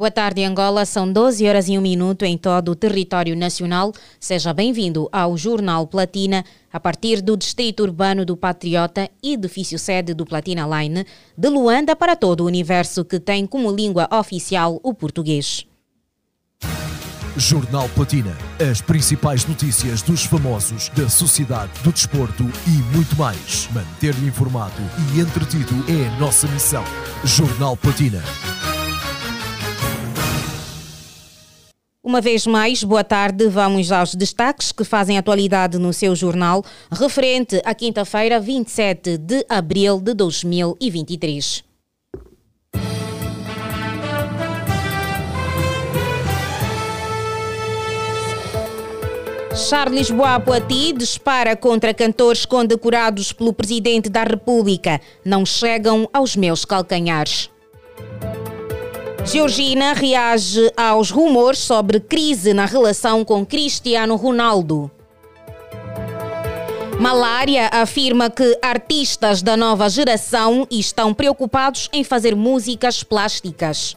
Boa tarde, Angola. São 12 horas e um minuto em todo o território nacional. Seja bem-vindo ao Jornal Platina, a partir do Distrito Urbano do Patriota, edifício sede do Platina Line, de Luanda para todo o universo que tem como língua oficial o português. Jornal Platina. As principais notícias dos famosos, da sociedade, do desporto e muito mais. Manter-lhe informado e entretido é a nossa missão. Jornal Platina. Uma vez mais, boa tarde. Vamos aos destaques que fazem atualidade no seu jornal, referente à quinta-feira, 27 de abril de 2023. Charles Bois-Poiti dispara contra cantores condecorados pelo Presidente da República. Não chegam aos meus calcanhares. Georgina reage aos rumores sobre crise na relação com Cristiano Ronaldo. Malária afirma que artistas da nova geração estão preocupados em fazer músicas plásticas.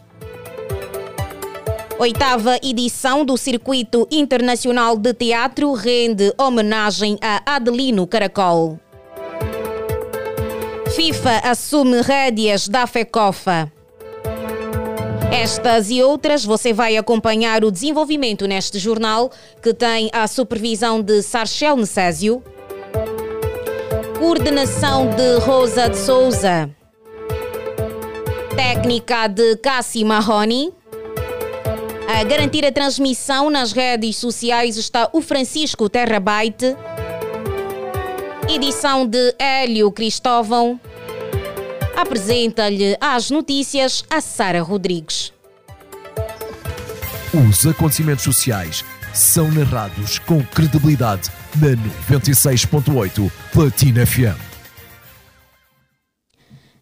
Oitava edição do Circuito Internacional de Teatro rende homenagem a Adelino Caracol. FIFA assume rédeas da FECOFA. Estas e outras você vai acompanhar o desenvolvimento neste jornal, que tem a supervisão de Sarchel Necésio, coordenação de Rosa de Souza, técnica de Cassi Mahoney. A garantir a transmissão nas redes sociais está o Francisco Terrabyte, edição de Hélio Cristóvão. Apresenta-lhe as notícias a Sara Rodrigues. Os acontecimentos sociais são narrados com credibilidade na 96.8 Platina FM.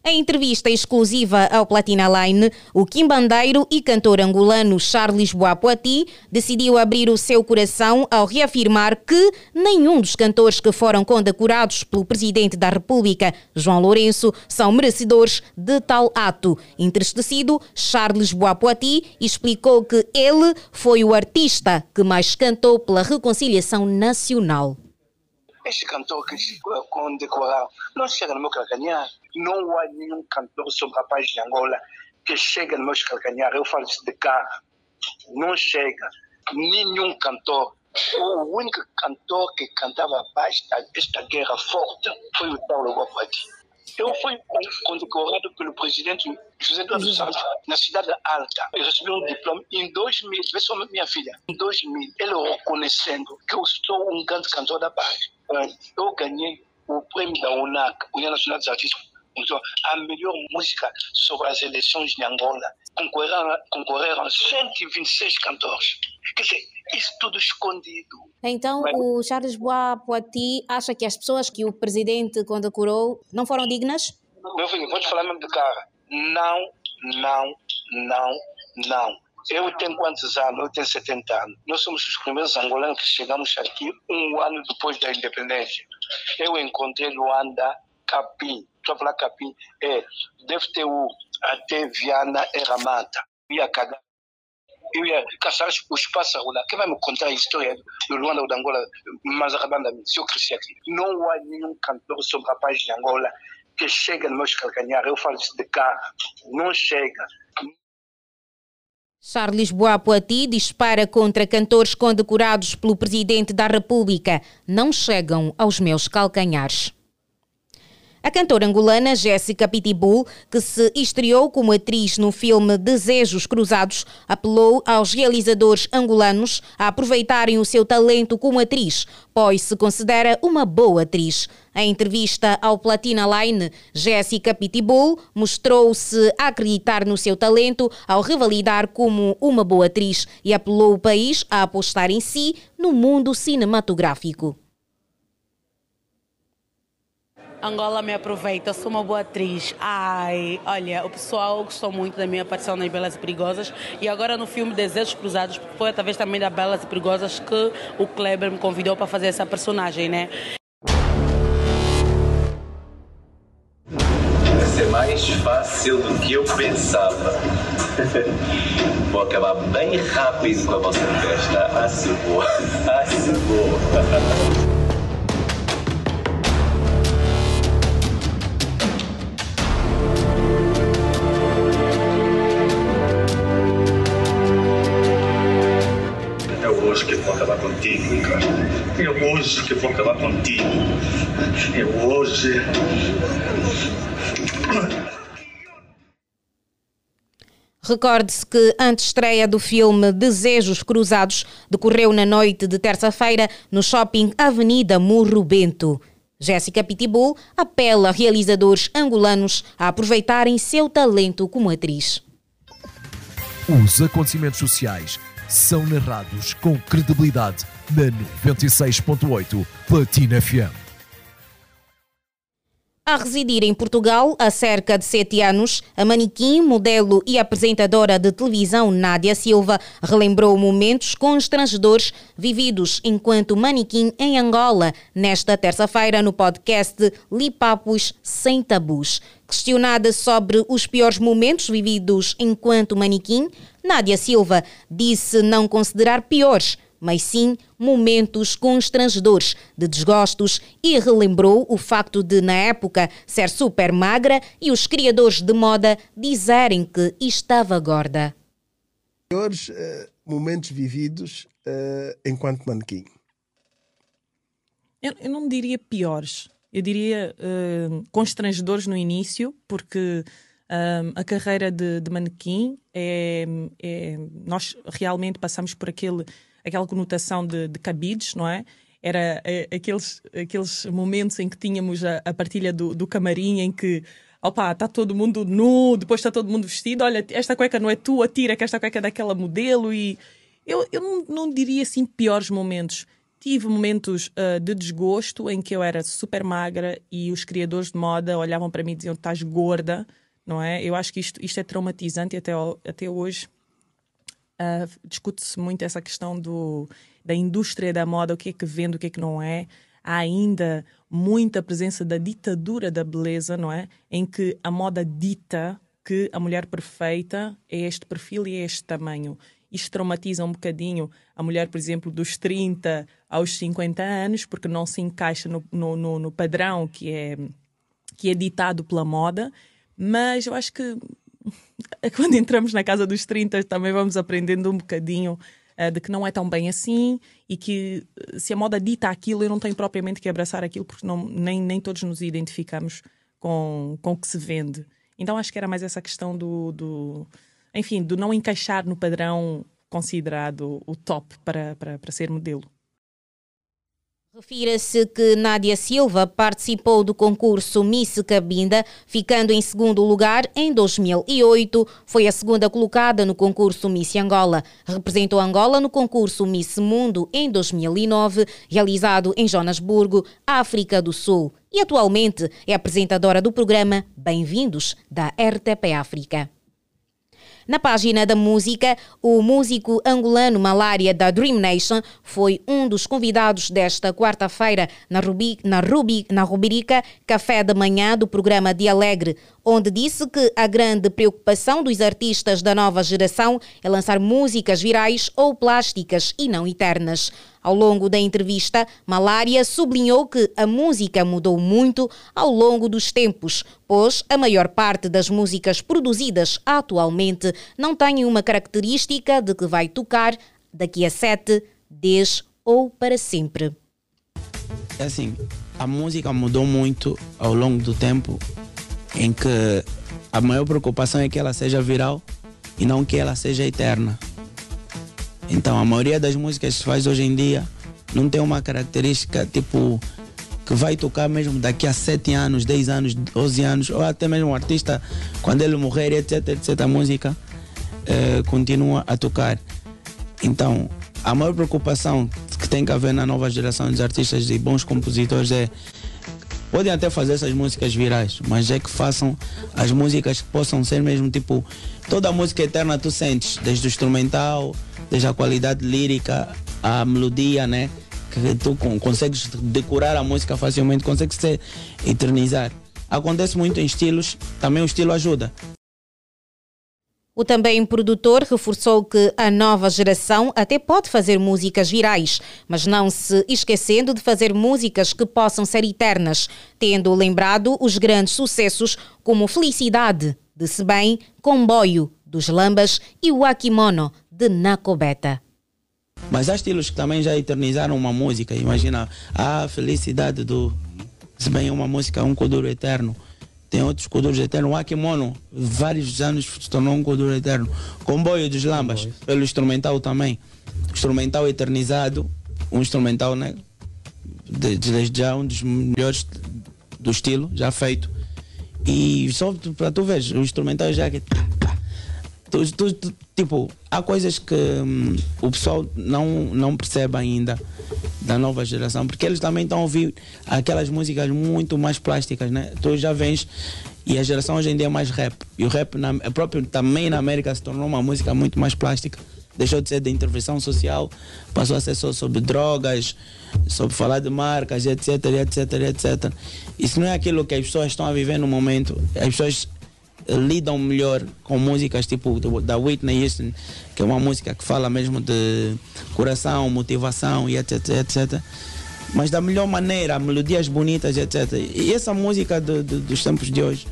Em entrevista exclusiva ao Platina Line, o quimbandeiro e cantor angolano Charles Boapuati decidiu abrir o seu coração ao reafirmar que nenhum dos cantores que foram condecorados pelo Presidente da República, João Lourenço, são merecedores de tal ato. Entristecido, Charles Boapuati explicou que ele foi o artista que mais cantou pela reconciliação nacional. Este cantor que condecoraram não chega no meu calcanhar. Não há nenhum cantor sobre a paz de Angola que chega no meu calcanhar. Eu falo isso de cá. Não chega. Nenhum cantor. O único cantor que cantava paz esta guerra forte foi o Paulo Guapati. Eu fui condecorado pelo presidente José Eduardo Santos na cidade alta. Eu recebi um diploma em 2000, vê só minha filha, em 2000, ele reconhecendo que eu sou um grande cantor da paz. Eu ganhei o prêmio da UNAC, União Nacional dos Artistas, a melhor música sobre as eleições de Angola. Concorreram, concorreram 126 cantores. Quer dizer, isso tudo escondido. Então, o Charles Bois Poiti acha que as pessoas que o presidente condecorou não foram dignas? Meu filho, vou te falar mesmo de cara. Não, não, não, não. Eu tenho quantos anos? Eu tenho 70 anos. Nós somos os primeiros angolanos que chegamos aqui um ano depois da independência. Eu encontrei Luanda, Capim. A falar Capim. É, deve ter o até Viana era mata. Ia cagar. Eu ia caçar os pássaros lá. Quem vai me contar a história do Luanda ou da Angola? Mas se eu cresci aqui. Não há nenhum cantor sobre a de Angola que chega no meu calcanhar. Eu falo isso de cá. Não chega. Charles Bois-Poiti dispara contra cantores condecorados pelo Presidente da República. Não chegam aos meus calcanhares. A cantora angolana Jéssica Pitbull, que se estreou como atriz no filme Desejos Cruzados, apelou aos realizadores angolanos a aproveitarem o seu talento como atriz, pois se considera uma boa atriz. Em entrevista ao Platina Line, Jéssica Pitbull mostrou-se acreditar no seu talento ao revalidar como uma boa atriz e apelou o país a apostar em si no mundo cinematográfico. Angola me aproveita, sou uma boa atriz. Ai, olha, o pessoal gostou muito da minha aparição nas Belas e Perigosas e agora no filme Desejos Cruzados, foi através também da Belas e Perigosas que o Kleber me convidou para fazer essa personagem, né? Ser mais fácil do que eu pensava. Vou acabar bem rápido com a vossa festa. Ah, se vou. Ah, se vou. Ricardo. É hoje que vou acabar contigo. É hoje. Recorde-se que a estreia do filme Desejos Cruzados decorreu na noite de terça-feira no shopping Avenida Murro Bento. Jéssica Pitbull apela a realizadores angolanos a aproveitarem seu talento como atriz. Os acontecimentos sociais são narrados com credibilidade na 96.8 Platina FM. A residir em Portugal há cerca de sete anos, a manequim, modelo e apresentadora de televisão Nádia Silva relembrou momentos constrangedores vividos enquanto manequim em Angola nesta terça-feira no podcast Lipapos Sem Tabus. Questionada sobre os piores momentos vividos enquanto manequim, Nádia Silva disse não considerar piores, mas sim momentos constrangedores de desgostos e relembrou o facto de, na época, ser super magra e os criadores de moda dizerem que estava gorda. Piores uh, momentos vividos uh, enquanto manequim? Eu, eu, não diria piores. Eu diria uh, constrangedores no início, porque um, a carreira de, de manequim é, é, Nós realmente passamos por aquele, aquela conotação de, de cabides, não é? Era é, aqueles, aqueles momentos em que tínhamos a, a partilha do, do camarim em que opa, está todo mundo nu, depois está todo mundo vestido, olha, esta cueca não é tua, tira que esta cueca é daquela modelo e eu, eu não, não diria assim piores momentos. Tive momentos uh, de desgosto em que eu era super magra e os criadores de moda olhavam para mim e diziam: estás gorda não é? Eu acho que isto, isto é traumatizante e até, até hoje uh, discute-se muito essa questão do, da indústria da moda, o que é que vende, o que é que não é. Há ainda muita presença da ditadura da beleza, não é? Em que a moda dita que a mulher perfeita é este perfil e é este tamanho. Isto traumatiza um bocadinho a mulher, por exemplo, dos 30 aos 50 anos, porque não se encaixa no, no, no, no padrão que é, que é ditado pela moda mas eu acho que quando entramos na casa dos 30 também vamos aprendendo um bocadinho uh, de que não é tão bem assim e que eh, se a moda dita aquilo, eu não tenho propriamente que abraçar aquilo porque não, nem, nem todos nos identificamos com, com o que se vende. Então acho que era mais essa questão do, do enfim, do não encaixar no padrão considerado o top para, para, para ser modelo. Refira-se que Nádia Silva participou do concurso Miss Cabinda, ficando em segundo lugar em 2008. Foi a segunda colocada no concurso Miss Angola. Representou Angola no concurso Miss Mundo em 2009, realizado em Joanesburgo, África do Sul. E atualmente é apresentadora do programa Bem-vindos da RTP África. Na página da música, o músico angolano Malária da Dream Nation foi um dos convidados desta quarta-feira na, rubi, na, rubi, na rubrica Café da Manhã do programa de Alegre, onde disse que a grande preocupação dos artistas da nova geração é lançar músicas virais ou plásticas e não eternas. Ao longo da entrevista, Malária sublinhou que a música mudou muito ao longo dos tempos, pois a maior parte das músicas produzidas atualmente não tem uma característica de que vai tocar daqui a 7, 10 ou para sempre. É assim, a música mudou muito ao longo do tempo em que a maior preocupação é que ela seja viral e não que ela seja eterna. Então a maioria das músicas que se faz hoje em dia não tem uma característica tipo que vai tocar mesmo daqui a 7 anos, 10 anos, 12 anos, ou até mesmo o artista, quando ele morrer, etc, etc, a música eh, continua a tocar. Então, a maior preocupação que tem que haver na nova geração de artistas e bons compositores é podem até fazer essas músicas virais, mas é que façam as músicas que possam ser mesmo tipo toda a música eterna tu sentes, desde o instrumental, desde a qualidade lírica, a melodia, né? Que tu consegues decorar a música facilmente, consegues se eternizar. Acontece muito em estilos, também o estilo ajuda. O também produtor reforçou que a nova geração até pode fazer músicas virais, mas não se esquecendo de fazer músicas que possam ser eternas, tendo lembrado os grandes sucessos como Felicidade, de Se Bem, Comboio, dos Lambas e o Akimono, de Nakobeta. Mas há estilos que também já eternizaram uma música. Imagina a felicidade do. Se bem é uma música, um Kuduro eterno. Tem outros Kuduros eternos. O Akimono, vários anos se tornou um Kuduro eterno. Comboio dos Lambas, pelo instrumental também. Instrumental eternizado. Um instrumental, né? Desde já, um dos melhores do estilo, já feito. E só para tu ver, o instrumental já que. Tu, tu, tu, tipo, há coisas que hum, o pessoal não, não percebe ainda da nova geração, porque eles também estão a ouvir aquelas músicas muito mais plásticas, né? Tu já vens e a geração hoje em dia é mais rap. E o rap na, próprio também na América se tornou uma música muito mais plástica. Deixou de ser de intervenção social, passou a ser só sobre drogas, sobre falar de marcas, etc, etc, etc. Isso não é aquilo que as pessoas estão a viver no momento. As pessoas lidam melhor com músicas tipo da Whitney Houston, que é uma música que fala mesmo de coração, motivação e etc, etc. Mas da melhor maneira, melodias bonitas, etc. E essa música do, do, dos tempos de hoje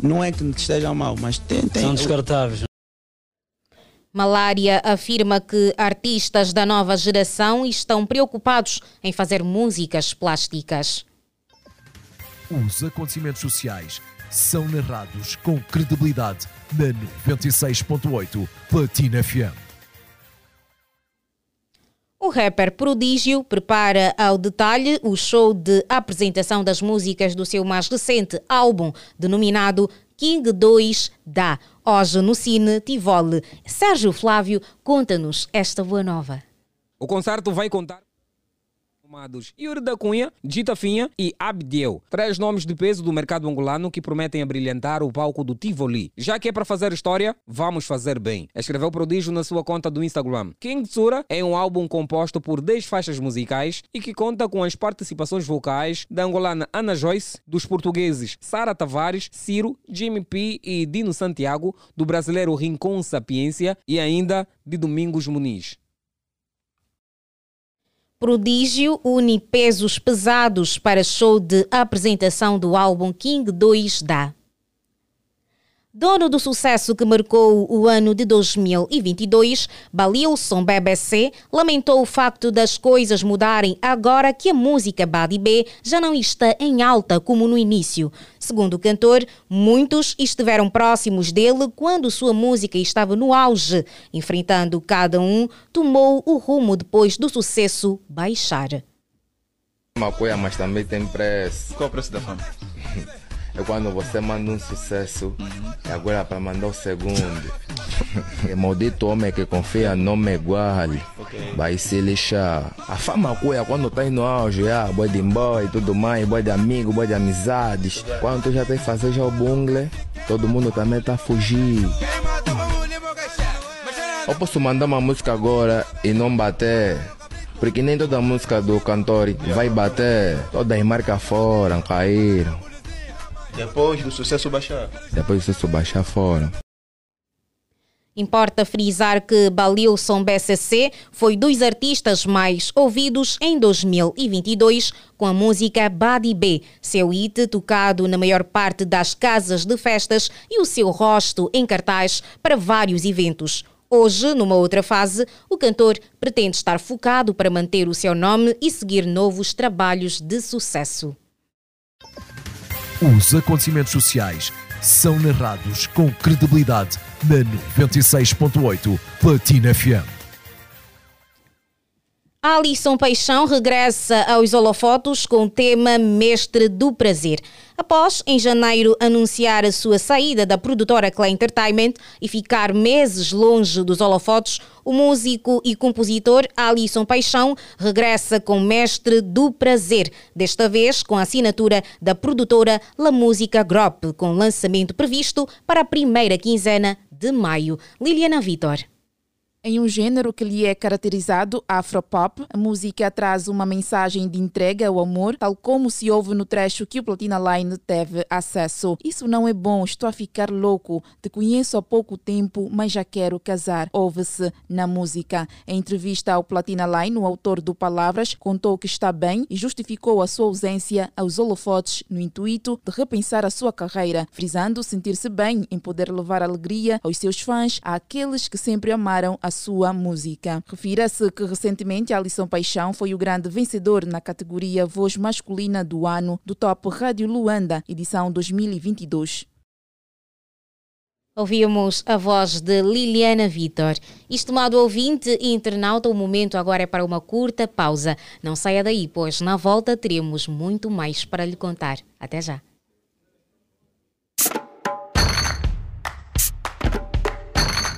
não é que esteja mal, mas tem. tem São descartáveis. Malária afirma que artistas da nova geração estão preocupados em fazer músicas plásticas. Os acontecimentos sociais são narrados com credibilidade na 96.8 Platina FM. O rapper Prodígio prepara ao detalhe o show de apresentação das músicas do seu mais recente álbum, denominado King 2 da hoje no Cine Tivoli. Sérgio Flávio conta-nos esta boa nova. O concerto vai contar formados Yuri da Cunha, Gita Finha e Abdiel. Três nomes de peso do mercado angolano que prometem abrilhantar o palco do Tivoli. Já que é para fazer história, vamos fazer bem. Escreveu Prodígio na sua conta do Instagram. King Tsura é um álbum composto por 10 faixas musicais e que conta com as participações vocais da angolana Ana Joyce, dos portugueses Sara Tavares, Ciro, Jimmy P e Dino Santiago, do brasileiro Rincon Sapiência e ainda de Domingos Muniz. Prodígio une pesos pesados para show de apresentação do álbum King 2 da. Dono do sucesso que marcou o ano de 2022, Balilson BBC lamentou o facto das coisas mudarem agora que a música Badi B já não está em alta como no início. Segundo o cantor, muitos estiveram próximos dele quando sua música estava no auge. Enfrentando cada um, tomou o rumo depois do sucesso baixar. Uma coisa, mas também tem preço. Qual é o preço da fama? É quando você manda um sucesso uhum. e agora para mandar o segundo. é maldito homem que confia no me igual. Okay. Vai se lixar. A fama cuia quando tá no auge, ah, boi de boy e tudo mais, boi de amigo, boi de amizades. Quando tu já tem que fazer já o bungle, todo mundo também tá fugir. Eu posso mandar uma música agora e não bater. Porque nem toda música do cantor vai bater. Todas as marcas foram, caíram. Depois do sucesso baixar. Depois do sucesso baixar fora. Importa frisar que Balilson BCC foi dos artistas mais ouvidos em 2022 com a música Badi B, seu hit tocado na maior parte das casas de festas e o seu rosto em cartaz para vários eventos. Hoje, numa outra fase, o cantor pretende estar focado para manter o seu nome e seguir novos trabalhos de sucesso. Os acontecimentos sociais são narrados com credibilidade na 96.8 Platina FM. Alisson Paixão regressa aos holofotos com o tema Mestre do Prazer. Após, em janeiro, anunciar a sua saída da produtora Clay Entertainment e ficar meses longe dos holofotes, o músico e compositor Alisson Paixão regressa com Mestre do Prazer, desta vez com a assinatura da produtora La Música Grop, com lançamento previsto para a primeira quinzena de maio. Liliana Vitor. Em um gênero que lhe é caracterizado afropop, a música traz uma mensagem de entrega ao amor, tal como se ouve no trecho que o Platina Line teve acesso. Isso não é bom, estou a ficar louco. Te conheço há pouco tempo, mas já quero casar. Ouve-se na música. Em entrevista ao Platina Line, o autor do Palavras contou que está bem e justificou a sua ausência aos holofotes no intuito de repensar a sua carreira, frisando sentir-se bem em poder levar alegria aos seus fãs, àqueles que sempre amaram a sua música. Refira-se que recentemente Alisson Paixão foi o grande vencedor na categoria Voz Masculina do Ano do Top Rádio Luanda, edição 2022. Ouvimos a voz de Liliana Vitor. Estimado ouvinte e internauta, o momento agora é para uma curta pausa. Não saia daí, pois na volta teremos muito mais para lhe contar. Até já.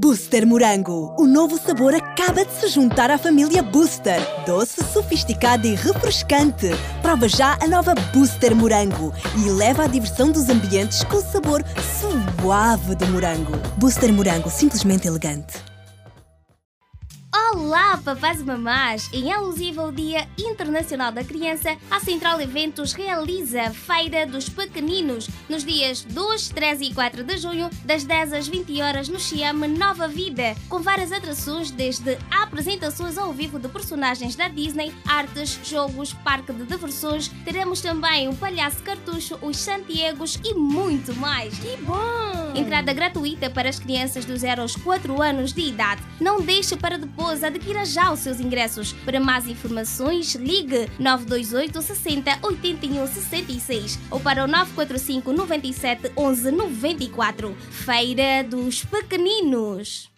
Booster Morango. O novo sabor acaba de se juntar à família Booster. Doce, sofisticado e refrescante. Prova já a nova Booster Morango e leva a diversão dos ambientes com o sabor suave do morango. Booster Morango, simplesmente elegante. Olá, papás e mamás! Em alusivo ao Dia Internacional da Criança, a Central Eventos realiza a Feira dos Pequeninos nos dias 2, 3 e 4 de junho, das 10 às 20 horas no Xiame Nova Vida, com várias atrações desde apresentações ao vivo de personagens da Disney, artes, jogos, parque de diversões. Teremos também o Palhaço Cartucho, os Santiagos e muito mais. Que bom! Entrada gratuita para as crianças dos 0 aos 4 anos de idade. Não deixe para depois adquira já os seus ingressos. Para mais informações, ligue 928 60 81 66 ou para o 945 97 11 94. Feira dos Pequeninos.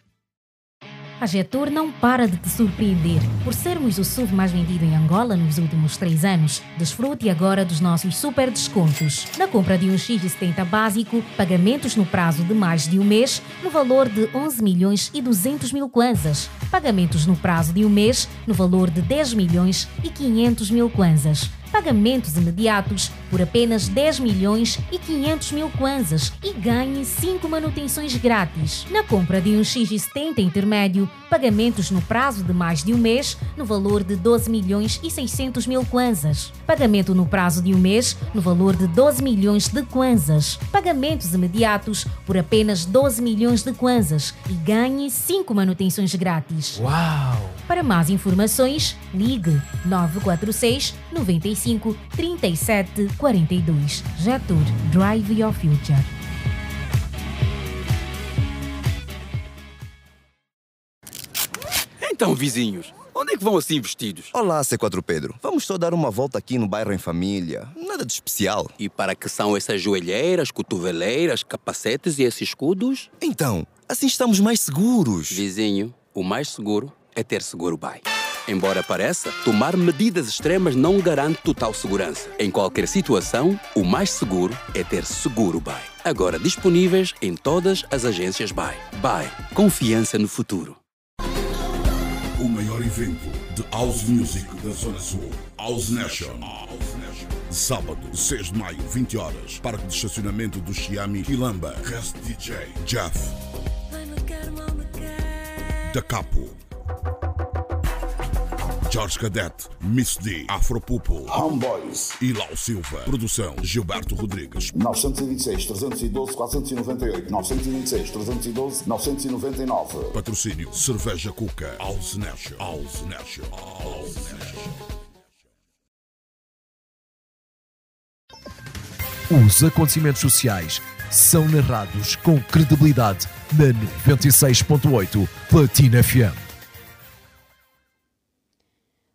A Getur não para de te surpreender. Por sermos o SUV mais vendido em Angola nos últimos três anos, desfrute agora dos nossos super descontos. Na compra de um X70 básico, pagamentos no prazo de mais de um mês, no valor de 11 milhões e 200 mil kwanzas. Pagamentos no prazo de um mês, no valor de 10 milhões e 500 mil kwanzas pagamentos imediatos por apenas 10 milhões e 500 mil kwanzas e ganhe 5 manutenções grátis. Na compra de um X70 intermédio, pagamentos no prazo de mais de um mês, no valor de 12 milhões e 600 mil kwanzas. Pagamento no prazo de um mês, no valor de 12 milhões de kwanzas. Pagamentos imediatos por apenas 12 milhões de kwanzas e ganhe 5 manutenções grátis. Uau! Para mais informações, ligue 946 95 37 42. Jetur Drive Your Future. Então, vizinhos, onde é que vão assim vestidos? Olá, C4 Pedro. Vamos só dar uma volta aqui no bairro em família. Nada de especial. E para que são essas joelheiras, cotoveleiras, capacetes e esses escudos? Então, assim estamos mais seguros. Vizinho, o mais seguro é ter seguro bem. Embora pareça, tomar medidas extremas não garante total segurança. Em qualquer situação, o mais seguro é ter seguro BAE. Agora disponíveis em todas as agências BAE. BAE. Confiança no futuro. O maior evento de House Music da Zona Sul. House Nation. Sábado, 6 de maio, 20 horas. Parque de estacionamento do Xiami Quilamba. Guest DJ Jeff. Da Capo. Jorge Cadete, Miss D, Afropupo, Homeboys e Lau Silva. Produção Gilberto Rodrigues. 926 312 498 926 312 999 Patrocínio Cerveja Cuca. Nation. House Nation. Os acontecimentos sociais são narrados com credibilidade na 96.8 Platina FM.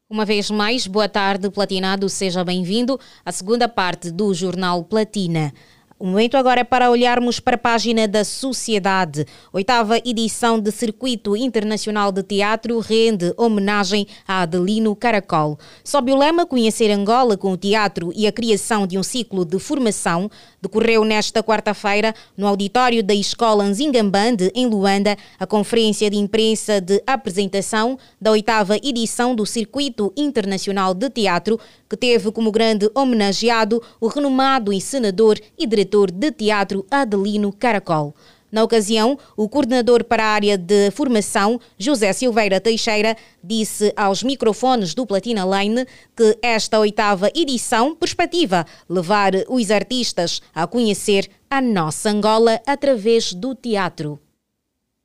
Uma vez mais, boa tarde, Platinado, seja bem-vindo à segunda parte do Jornal Platina. O momento agora é para olharmos para a página da Sociedade. Oitava edição de Circuito Internacional de Teatro rende homenagem a Adelino Caracol. Sob o lema Conhecer Angola com o Teatro e a criação de um ciclo de formação, decorreu nesta quarta-feira, no auditório da Escola Nzingambande, em Luanda, a conferência de imprensa de apresentação da oitava edição do Circuito Internacional de Teatro, que teve como grande homenageado o renomado encenador e diretor de teatro Adelino Caracol. Na ocasião, o coordenador para a área de formação, José Silveira Teixeira, disse aos microfones do Platina Line que esta oitava edição perspectiva levar os artistas a conhecer a nossa Angola através do teatro.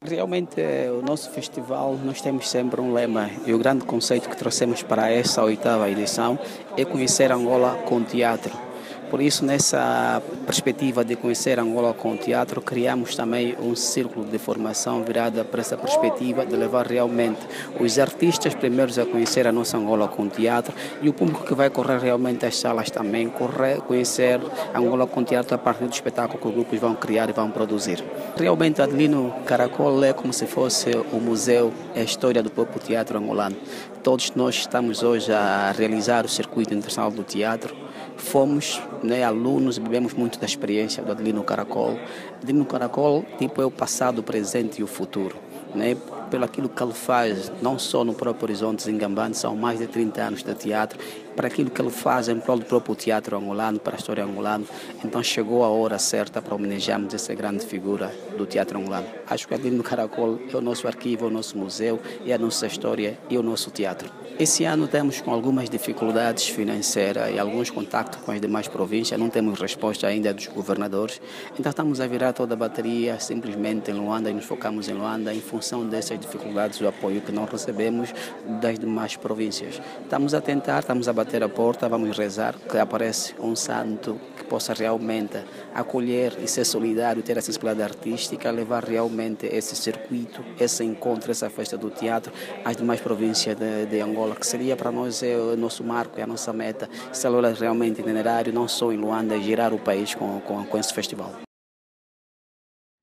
Realmente, o nosso festival, nós temos sempre um lema e o grande conceito que trouxemos para essa oitava edição é conhecer Angola com teatro. Por isso, nessa perspectiva de conhecer Angola com o teatro, criamos também um círculo de formação virada para essa perspectiva de levar realmente os artistas primeiros a conhecer a nossa Angola com o teatro e o público que vai correr realmente às salas também, correr, conhecer Angola com o teatro a partir do espetáculo que os grupos vão criar e vão produzir. Realmente, Adelino Caracol é como se fosse o museu, a história do próprio teatro angolano. Todos nós estamos hoje a realizar o circuito internacional do teatro fomos né, alunos bebemos muito da experiência do Adelino Caracol. Adelino Caracol tipo, é o passado, o presente e o futuro. Né? Pelo aquilo que ele faz, não só no próprio Horizonte Zingambante, são mais de 30 anos de teatro, para aquilo que ele faz em prol do próprio teatro angolano, para a história angolana. Então chegou a hora certa para homenagearmos essa grande figura do teatro angolano. Acho que Adelino Caracol é o nosso arquivo, é o nosso museu, é a nossa história e o nosso teatro. Esse ano temos com algumas dificuldades financeiras e alguns contactos com as demais províncias, não temos resposta ainda dos governadores, então estamos a virar toda a bateria simplesmente em Luanda e nos focamos em Luanda em função dessas dificuldades do apoio que não recebemos das demais províncias. Estamos a tentar, estamos a bater a porta, vamos rezar que apareça um santo que possa realmente acolher e ser solidário, ter a sensibilidade artística, levar realmente esse circuito, esse encontro, essa festa do teatro às demais províncias de, de Angola que seria para nós é o nosso marco, é a nossa meta, instalar realmente itinerário, não só em Luanda, girar o país com, com, com esse festival.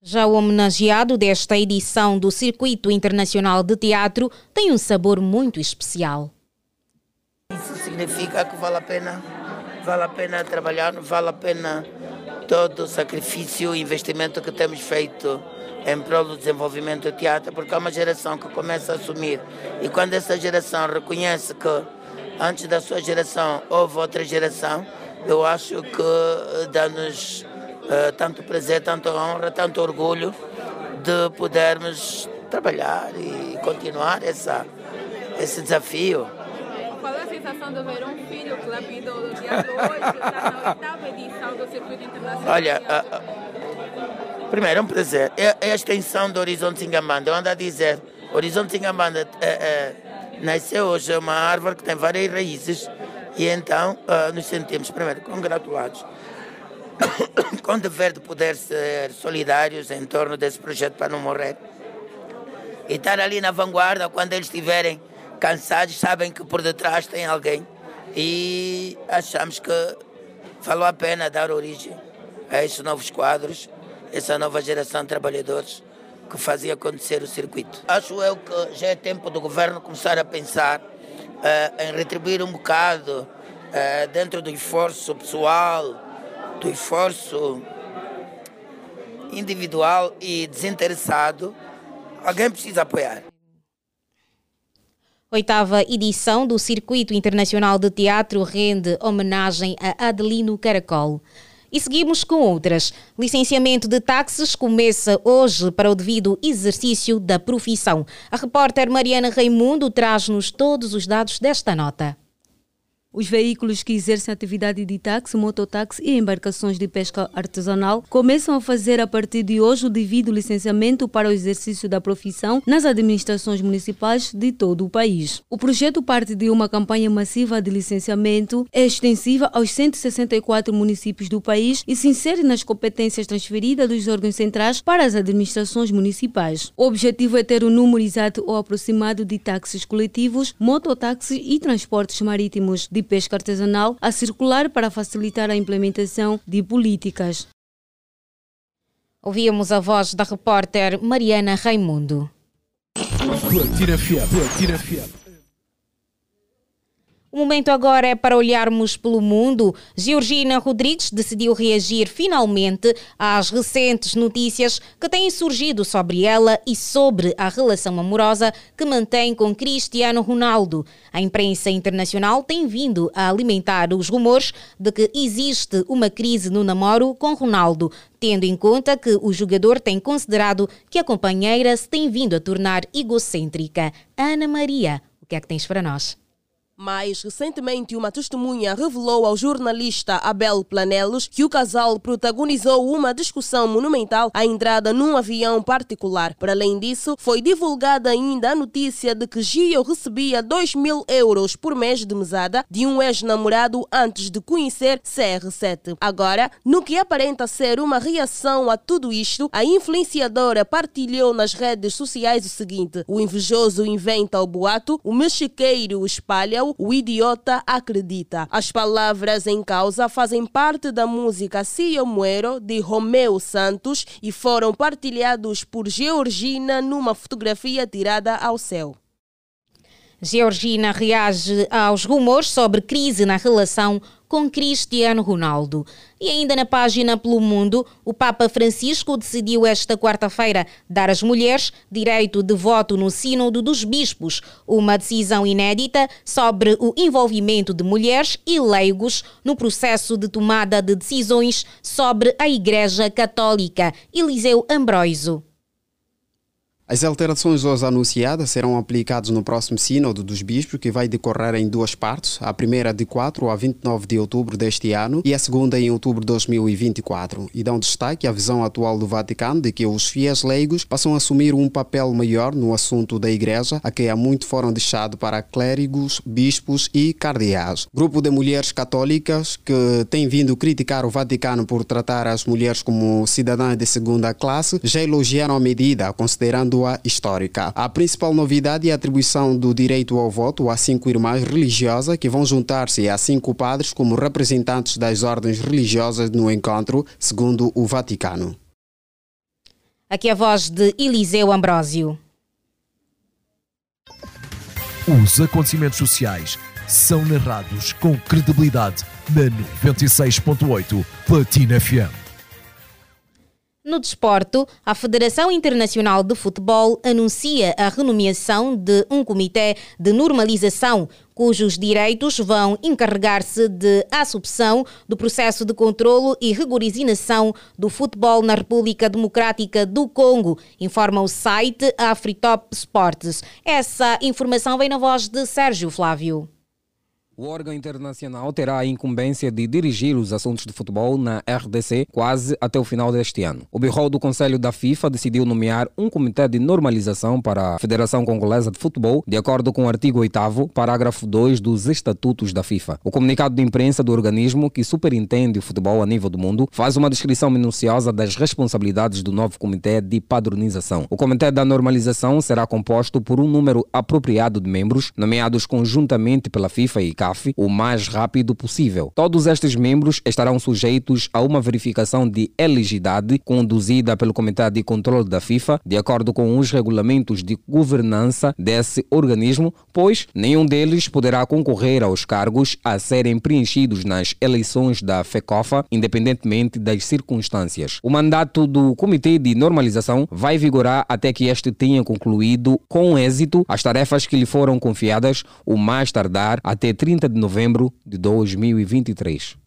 Já o homenageado desta edição do Circuito Internacional de Teatro tem um sabor muito especial. Significa que vale a pena, vale a pena trabalhar, vale a pena todo o sacrifício e investimento que temos feito em prol do desenvolvimento do teatro, porque há uma geração que começa a assumir. E quando essa geração reconhece que antes da sua geração houve outra geração, eu acho que dá-nos uh, tanto prazer, tanta honra, tanto orgulho de podermos trabalhar e continuar essa, esse desafio. Qual é a sensação de ver um filho que lapidou do teatro hoje, está na oitava edição do Circuito Internacional? Olha, uh, primeiro é um prazer. É, é, a extensão do Horizonte Singambanda. Eu ando a dizer, Horizonte Singambanda é, é, nasceu hoje, é uma árvore que tem várias raízes e então uh, nos sentimos, primeiro, congratulados com o dever de poder ser solidários em torno desse projeto para não morrer. E estar ali na vanguarda quando eles estiverem cansados, sabem que por detrás tem alguém. E achamos que valeu a pena dar origem a esses novos quadros, essa nova geração de trabalhadores que fazia acontecer o circuito. Acho eu que já é tempo do governo começar a pensar uh, em retribuir um bocado uh, dentro do esforço pessoal, do esforço individual e desinteressado, alguém precisa apoiar. Oitava edição do Circuito Internacional de Teatro rende homenagem a Adelino Caracol. E seguimos com outras. Licenciamento de táxis começa hoje para o devido exercício da profissão. A repórter Mariana Raimundo traz-nos todos os dados desta nota. Os veículos que exercem atividade de táxi, mototáxi e embarcações de pesca artesanal começam a fazer a partir de hoje o devido licenciamento para o exercício da profissão nas administrações municipais de todo o país. O projeto parte de uma campanha massiva de licenciamento, é extensiva aos 164 municípios do país e se insere nas competências transferidas dos órgãos centrais para as administrações municipais. O objetivo é ter o número exato ou aproximado de táxis coletivos, mototáxis e transportes marítimos de pesca artesanal a circular para facilitar a implementação de políticas. Ouvíamos a voz da repórter Mariana Raimundo. Platina Platina o momento agora é para olharmos pelo mundo. Georgina Rodrigues decidiu reagir finalmente às recentes notícias que têm surgido sobre ela e sobre a relação amorosa que mantém com Cristiano Ronaldo. A imprensa internacional tem vindo a alimentar os rumores de que existe uma crise no namoro com Ronaldo, tendo em conta que o jogador tem considerado que a companheira se tem vindo a tornar egocêntrica. Ana Maria, o que é que tens para nós? Mais recentemente, uma testemunha revelou ao jornalista Abel Planelos que o casal protagonizou uma discussão monumental à entrada num avião particular. Para além disso, foi divulgada ainda a notícia de que Gio recebia 2 mil euros por mês de mesada de um ex-namorado antes de conhecer CR7. Agora, no que aparenta ser uma reação a tudo isto, a influenciadora partilhou nas redes sociais o seguinte: o invejoso inventa o boato, o mexiqueiro espalha o idiota acredita. As palavras em causa fazem parte da música Si Eu Muero de Romeu Santos e foram partilhados por Georgina numa fotografia tirada ao céu. Georgina reage aos rumores sobre crise na relação com Cristiano Ronaldo. E ainda na página Pelo Mundo, o Papa Francisco decidiu esta quarta-feira dar às mulheres direito de voto no Sínodo dos Bispos, uma decisão inédita sobre o envolvimento de mulheres e leigos no processo de tomada de decisões sobre a Igreja Católica. Eliseu Ambroiso. As alterações hoje anunciadas serão aplicadas no próximo Sínodo dos Bispos, que vai decorrer em duas partes, a primeira de 4 a 29 de outubro deste ano e a segunda em outubro de 2024, e dão destaque à visão atual do Vaticano de que os fiéis leigos passam a assumir um papel maior no assunto da Igreja, a que há muito foram deixados para clérigos, bispos e cardeais. Grupo de mulheres católicas que tem vindo criticar o Vaticano por tratar as mulheres como cidadãs de segunda classe já elogiaram a medida, considerando histórica. A principal novidade é a atribuição do direito ao voto a cinco irmãs religiosas que vão juntar-se a cinco padres como representantes das ordens religiosas no encontro, segundo o Vaticano. Aqui a voz de Eliseu Ambrósio. Os acontecimentos sociais são narrados com credibilidade na 96.8 Platina FM. No desporto, a Federação Internacional de Futebol anuncia a renomeação de um comitê de normalização, cujos direitos vão encarregar-se de assumpção do processo de controlo e rigorização do futebol na República Democrática do Congo, informa o site Afritop Sports. Essa informação vem na voz de Sérgio Flávio. O órgão internacional terá a incumbência de dirigir os assuntos de futebol na RDC quase até o final deste ano. O Bureau do Conselho da FIFA decidiu nomear um comitê de normalização para a Federação Congolesa de Futebol, de acordo com o artigo 8 parágrafo 2 dos Estatutos da FIFA. O comunicado de imprensa do organismo, que superintende o futebol a nível do mundo, faz uma descrição minuciosa das responsabilidades do novo comitê de padronização. O comitê da normalização será composto por um número apropriado de membros, nomeados conjuntamente pela FIFA e CAF CAF o mais rápido possível. Todos estes membros estarão sujeitos a uma verificação de elegibilidade conduzida pelo Comitê de Controle da FIFA, de acordo com os regulamentos de governança desse organismo, pois nenhum deles poderá concorrer aos cargos a serem preenchidos nas eleições da FECOFA, independentemente das circunstâncias. O mandato do Comitê de Normalização vai vigorar até que este tenha concluído com êxito as tarefas que lhe foram confiadas, o mais tardar até 30 30 de novembro de 2023.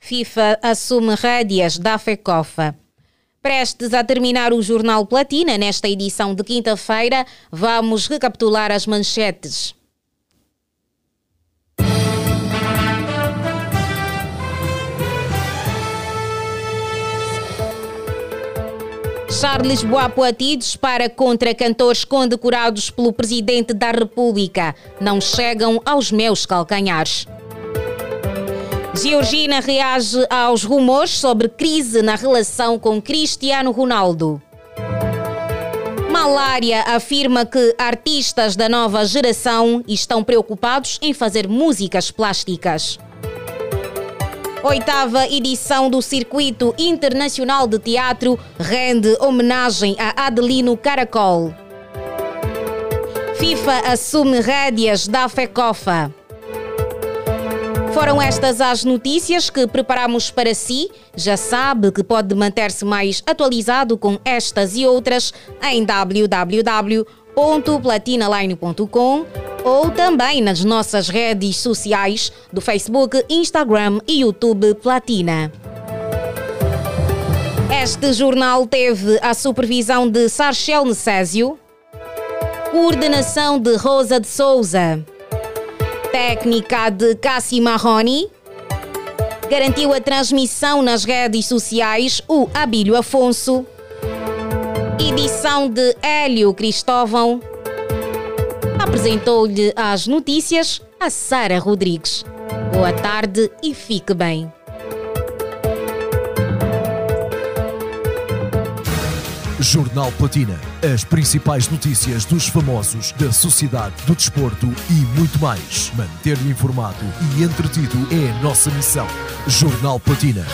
FIFA assume rédeas da FECOFA. Prestes a terminar o Jornal Platina, nesta edição de quinta-feira, vamos recapitular as manchetes. Charles Boapoati dispara contra cantores condecorados pelo Presidente da República. Não chegam aos meus calcanhares. Georgina reage aos rumores sobre crise na relação com Cristiano Ronaldo. Malária afirma que artistas da nova geração estão preocupados em fazer músicas plásticas. Oitava edição do Circuito Internacional de Teatro rende homenagem a Adelino Caracol. FIFA assume rédeas da FECOFA. Foram estas as notícias que preparamos para si. Já sabe que pode manter-se mais atualizado com estas e outras em www.platinaline.com ou também nas nossas redes sociais do Facebook, Instagram e YouTube Platina. Este jornal teve a supervisão de Sarchel Necésio, coordenação de Rosa de Souza, técnica de Cassi Marroni, garantiu a transmissão nas redes sociais o Abílio Afonso, edição de Hélio Cristóvão, apresentou-lhe as notícias a Sara Rodrigues. Boa tarde e fique bem. Jornal Platina. As principais notícias dos famosos, da sociedade, do desporto e muito mais. Manter-lhe informado e entretido é a nossa missão. Jornal Platina.